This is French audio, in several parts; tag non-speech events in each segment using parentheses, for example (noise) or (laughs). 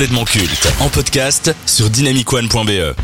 complètement culte en podcast sur dynamicone.be.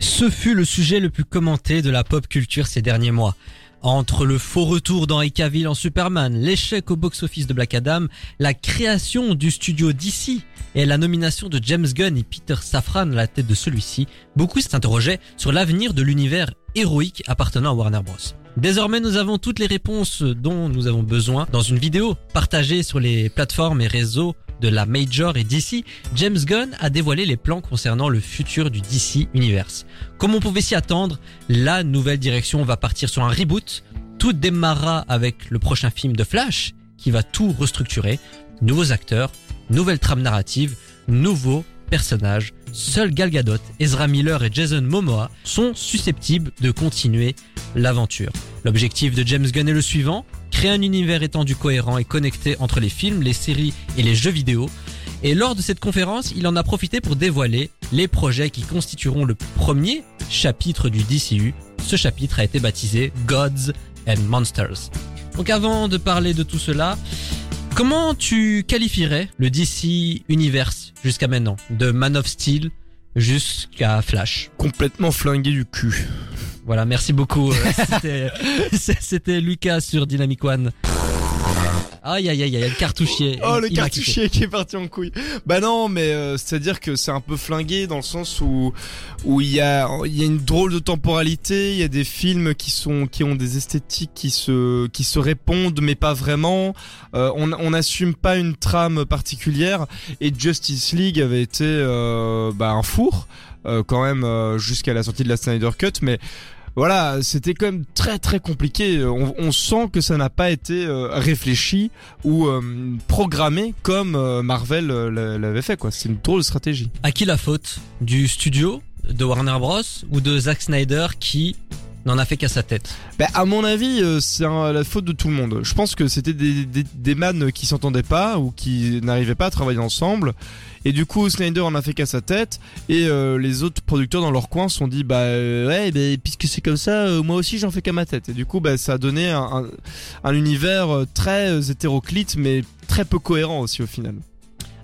Ce fut le sujet le plus commenté de la pop culture ces derniers mois. Entre le faux retour d'Henry Cavill en Superman, l'échec au box-office de Black Adam, la création du studio DC et la nomination de James Gunn et Peter Safran à la tête de celui-ci, beaucoup s'interrogeaient sur l'avenir de l'univers héroïque appartenant à Warner Bros. Désormais, nous avons toutes les réponses dont nous avons besoin dans une vidéo partagée sur les plateformes et réseaux de la Major et DC, James Gunn a dévoilé les plans concernant le futur du DC Universe. Comme on pouvait s'y attendre, la nouvelle direction va partir sur un reboot. Tout démarrera avec le prochain film de Flash qui va tout restructurer. Nouveaux acteurs, nouvelle trame narrative, nouveaux personnages. Seuls Gal Gadot, Ezra Miller et Jason Momoa sont susceptibles de continuer l'aventure. L'objectif de James Gunn est le suivant, créer un univers étendu cohérent et connecté entre les films, les séries et les jeux vidéo. Et lors de cette conférence, il en a profité pour dévoiler les projets qui constitueront le premier chapitre du DCU. Ce chapitre a été baptisé Gods and Monsters. Donc avant de parler de tout cela, comment tu qualifierais le DC Universe jusqu'à maintenant De Man of Steel jusqu'à Flash? Complètement flingué du cul. Voilà, merci beaucoup. Euh, (laughs) (laughs) C'était Lucas sur Dynamic One. Aïe aïe aïe aïe, le cartouchier. Oh, le Il cartouchier qui est parti en couille. Bah non, mais euh, c'est-à-dire que c'est un peu flingué dans le sens où où il y a il y a une drôle de temporalité, il y a des films qui sont qui ont des esthétiques qui se qui se répondent mais pas vraiment. Euh, on on n'assume pas une trame particulière et Justice League avait été euh, bah un four euh, quand même euh, jusqu'à la sortie de la Snyder Cut mais voilà, c'était quand même très très compliqué. On, sent que ça n'a pas été euh, réfléchi ou euh, programmé comme euh, Marvel l'a- l'avait fait quoi. C'est une drôle de stratégie. À qui la faute? Du studio de Warner Bros ou de Zack Snyder qui n'en a fait qu'à sa tête Ben, à mon avis, euh, c'est la faute de tout le monde. Je pense que c'était des, des, qui s'entendaient pas ou qui n'arrivaient pas à travailler ensemble. Et du coup, Snyder en a fait qu'à sa tête. Et euh, les autres producteurs dans leur coin se sont dit, bah euh, ouais, puisque c'est comme ça, moi aussi j'en fais qu'à ma tête. Et du coup, bah, ça a donné un, un, un univers très hétéroclite, mais très peu cohérent aussi au final.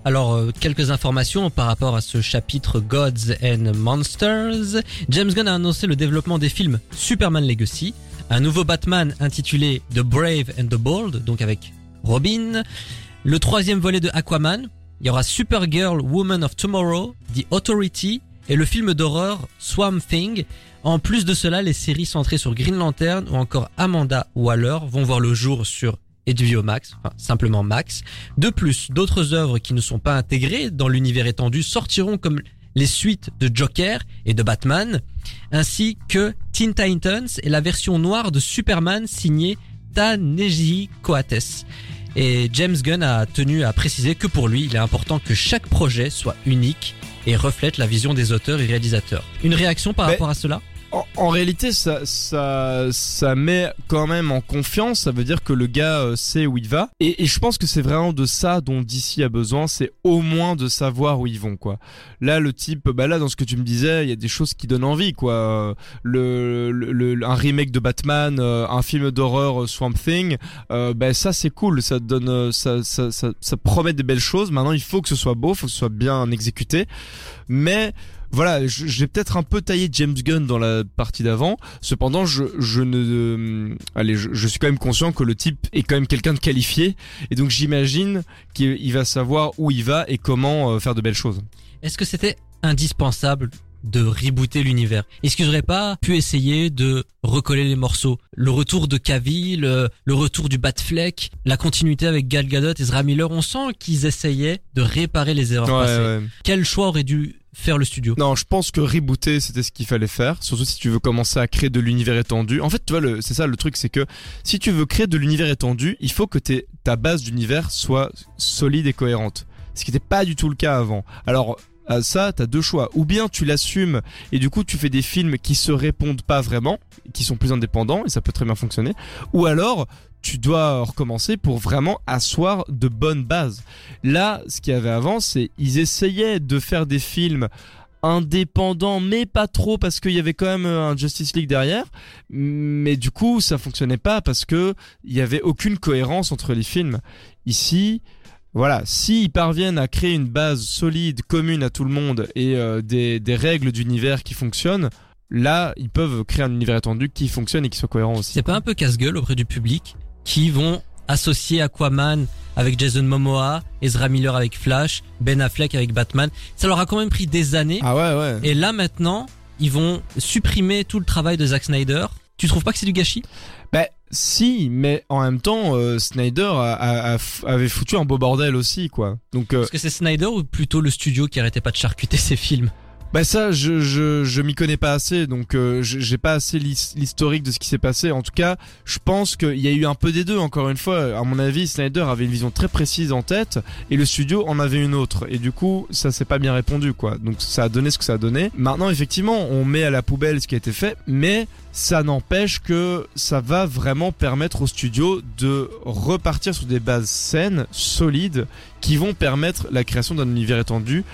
Alors, euh, quelques informations par rapport à ce chapitre Gods and Monsters. James Gunn a annoncé le développement des films Superman Legacy, un nouveau Batman intitulé The Brave and the Bold, donc avec Robin, le troisième volet de Aquaman, il y aura Supergirl Woman of Tomorrow, The Authority et le film d'horreur Swamp Thing. En plus de cela, les séries centrées sur Green Lantern ou encore Amanda Waller vont voir le jour sur HBO Max, enfin simplement Max. De plus, d'autres œuvres qui ne sont pas intégrées dans l'univers étendu sortiront comme les suites de Joker et de Batman, ainsi que Teen Titans et la version noire de Superman signée Ta-Nehisi Coates. Et James Gunn a tenu à préciser que pour lui, il est important que chaque projet soit unique et reflète la vision des auteurs et réalisateurs. Une réaction par Mais- rapport à cela? En, en réalité, ça, ça, ça met quand même en confiance. Ça veut dire que le gars euh, sait où il va. Et, et je pense que c'est vraiment de ça dont DC a besoin. C'est au moins de savoir où ils vont, quoi. Là, le type, bah là, dans ce que tu me disais, il y a des choses qui donnent envie, quoi. Le, le, le- un remake de Batman, euh, un film d'horreur euh, Swamp Thing, euh, bah ça c'est cool. Ça donne, ça, ça, ça, promet des belles choses. Maintenant, il faut que ce soit beau, faut que ce soit bien exécuté. Mais voilà, j'ai peut-être un peu taillé James Gunn dans la partie d'avant. Cependant, je, ne, euh, allez, je, suis quand même conscient que le type est quand même quelqu'un de qualifié, et donc j'imagine qu'il il va savoir où il va et comment euh, faire de belles choses. Est-ce que c'était indispensable de rebooter l'univers Est-ce qu'ils auraient pas pu essayer de recoller les morceaux Le retour de Cavill, le, le retour du Batfleck, la continuité avec Gal Gadot et Ezra Miller, on sent qu'ils essayaient de réparer les erreurs passées. Quel choix aurait dû faire le studio? Non, je pense que rebooter c'était ce qu'il fallait faire, surtout si tu veux commencer à créer de l'univers étendu. En fait, tu vois, c'est ça le truc, c'est que si tu veux créer de l'univers étendu, il faut que ta base d'univers soit solide et cohérente. Ce qui n'était pas du tout le cas avant. Alors à ça, t'as deux choix. Ou bien tu l'assumes et du coup tu fais des films qui se répondent pas vraiment, qui sont plus indépendants et ça peut très bien fonctionner. Ou alors tu dois recommencer pour vraiment asseoir de bonnes bases. Là, ce qu'il y avait avant, c'est ils essayaient de faire des films indépendants, mais pas trop parce qu'il y avait quand même un Justice League derrière. Mais du coup, ça fonctionnait pas parce que il y avait aucune cohérence entre les films. Ici, Voilà, s'ils parviennent à créer une base solide, commune à tout le monde et euh, des, des règles d'univers qui fonctionnent, là, ils peuvent créer un univers étendu qui fonctionne et qui soit cohérent aussi. C'est pas un peu casse-gueule auprès du public qui vont associer Aquaman avec Jason Momoa, Ezra Miller avec Flash, Ben Affleck avec Batman. Ça leur a quand même pris des années. Ah ouais, ouais. Et là maintenant, ils vont supprimer tout le travail de Zack Snyder. Tu trouves pas que c'est du gâchis? Si, mais en même temps, euh, Snyder avait foutu un beau bordel aussi, quoi. Donc, euh, Parce que c'est Snyder ou plutôt le studio qui arrêtait pas de charcuter ses films? Bah ça, je je, je m'y connais pas assez, donc euh, j'ai pas assez l'his- l'historique de ce qui s'est passé. En tout cas, je pense qu'il y a eu un peu des deux. Encore une fois, à mon avis, Snyder avait une vision très précise en tête et le studio en avait une autre. Et du coup, ça s'est pas bien répondu, quoi. Donc ça a donné ce que ça a donné. Maintenant, effectivement, on met à la poubelle ce qui a été fait, mais ça n'empêche que ça va vraiment permettre au studio de repartir sur des bases saines, solides, qui vont permettre la création d'un univers étendu.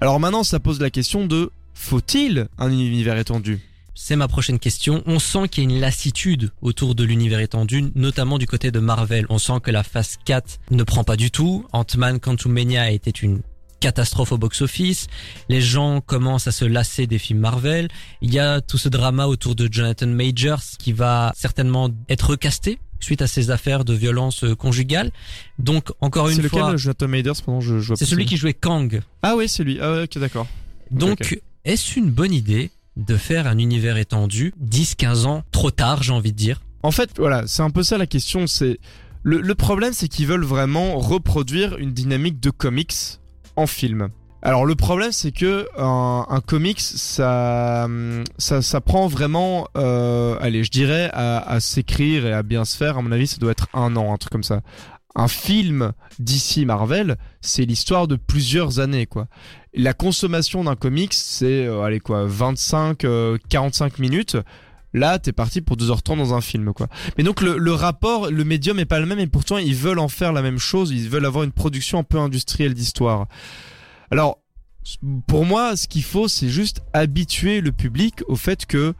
Alors maintenant, ça pose la question de faut-il un univers étendu? C'est ma prochaine question. On sent qu'il y a une lassitude autour de l'univers étendu, notamment du côté de Marvel. On sent que la phase 4 ne prend pas du tout. Ant-Man Quantumania était une catastrophe au box-office. Les gens commencent à se lasser des films Marvel. Il y a tout ce drama autour de Jonathan Majors qui va certainement être recasté suite à ces affaires de violence euh, conjugale. Donc encore C'est une lequel, fois, Jonathan Maders Pendant je, je vois c'est celui qui jouait Kang. Ah oui, c'est lui. Ah ok, d'accord. Donc, est-ce une bonne idée de faire un univers étendu 10-15 ans trop tard, j'ai envie de dire? En fait, voilà, c'est un peu ça la question. C'est le, le problème, c'est qu'ils veulent vraiment reproduire une dynamique de comics en film. Alors le problème, c'est que un, un comics, ça, ça, ça prend vraiment, euh, allez, je dirais, à, à s'écrire et à bien se faire. À mon avis, ça doit être un an, un truc comme ça. Un film d'ici Marvel, c'est l'histoire de plusieurs années, quoi. La consommation d'un comics, c'est, euh, allez quoi, 25, euh, 45 minutes. Là, t'es parti pour 2h30 dans un film, quoi. Mais donc le, le rapport, le médium est pas le même et pourtant ils veulent en faire la même chose, ils veulent avoir une production un peu industrielle d'histoire. Alors, pour moi, ce qu'il faut, c'est juste habituer le public au fait que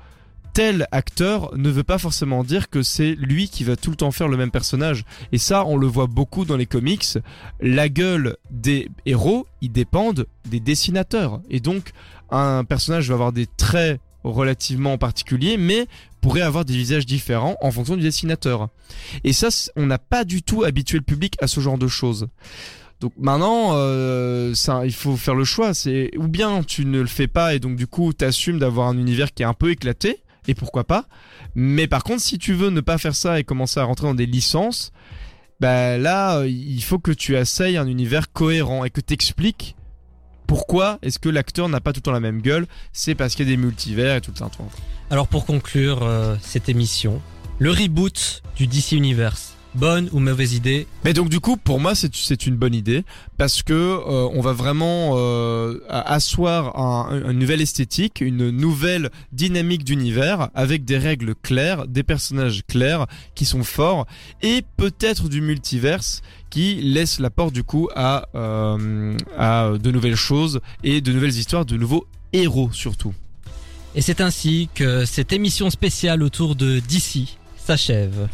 tel acteur ne veut pas forcément dire que c'est lui qui va tout le temps faire le même personnage. Et ça, on le voit beaucoup dans les comics. La gueule des héros, ils dépendent des dessinateurs. Et donc, un personnage va avoir des traits relativement particuliers, mais pourrait avoir des visages différents en fonction du dessinateur. Et ça, on n'a pas du tout habitué le public à ce genre de choses. Donc maintenant, euh, il faut faire le choix. Ou bien tu ne le fais pas et donc du coup t'assumes d'avoir un univers qui est un peu éclaté et pourquoi pas. Mais par contre, si tu veux ne pas faire ça et commencer à rentrer dans des licences, bah là, euh, il faut que tu essayes un univers cohérent et que t'expliques pourquoi est-ce que l'acteur n'a pas tout le temps la même gueule. C'est parce qu'il y a des multivers et tout le temps. Alors pour conclure euh, cette émission, le reboot du DC Universe, bonne ou mauvaise idée Mais donc du coup, pour moi, c'est une bonne idée parce que euh, on va vraiment euh, asseoir un, une nouvelle esthétique, une nouvelle dynamique d'univers avec des règles claires, des personnages clairs qui sont forts et peut-être du multiverse qui laisse la porte du coup à euh, à de nouvelles choses et de nouvelles histoires, de nouveaux héros surtout. Et c'est ainsi que cette émission spéciale autour de DC s'achève.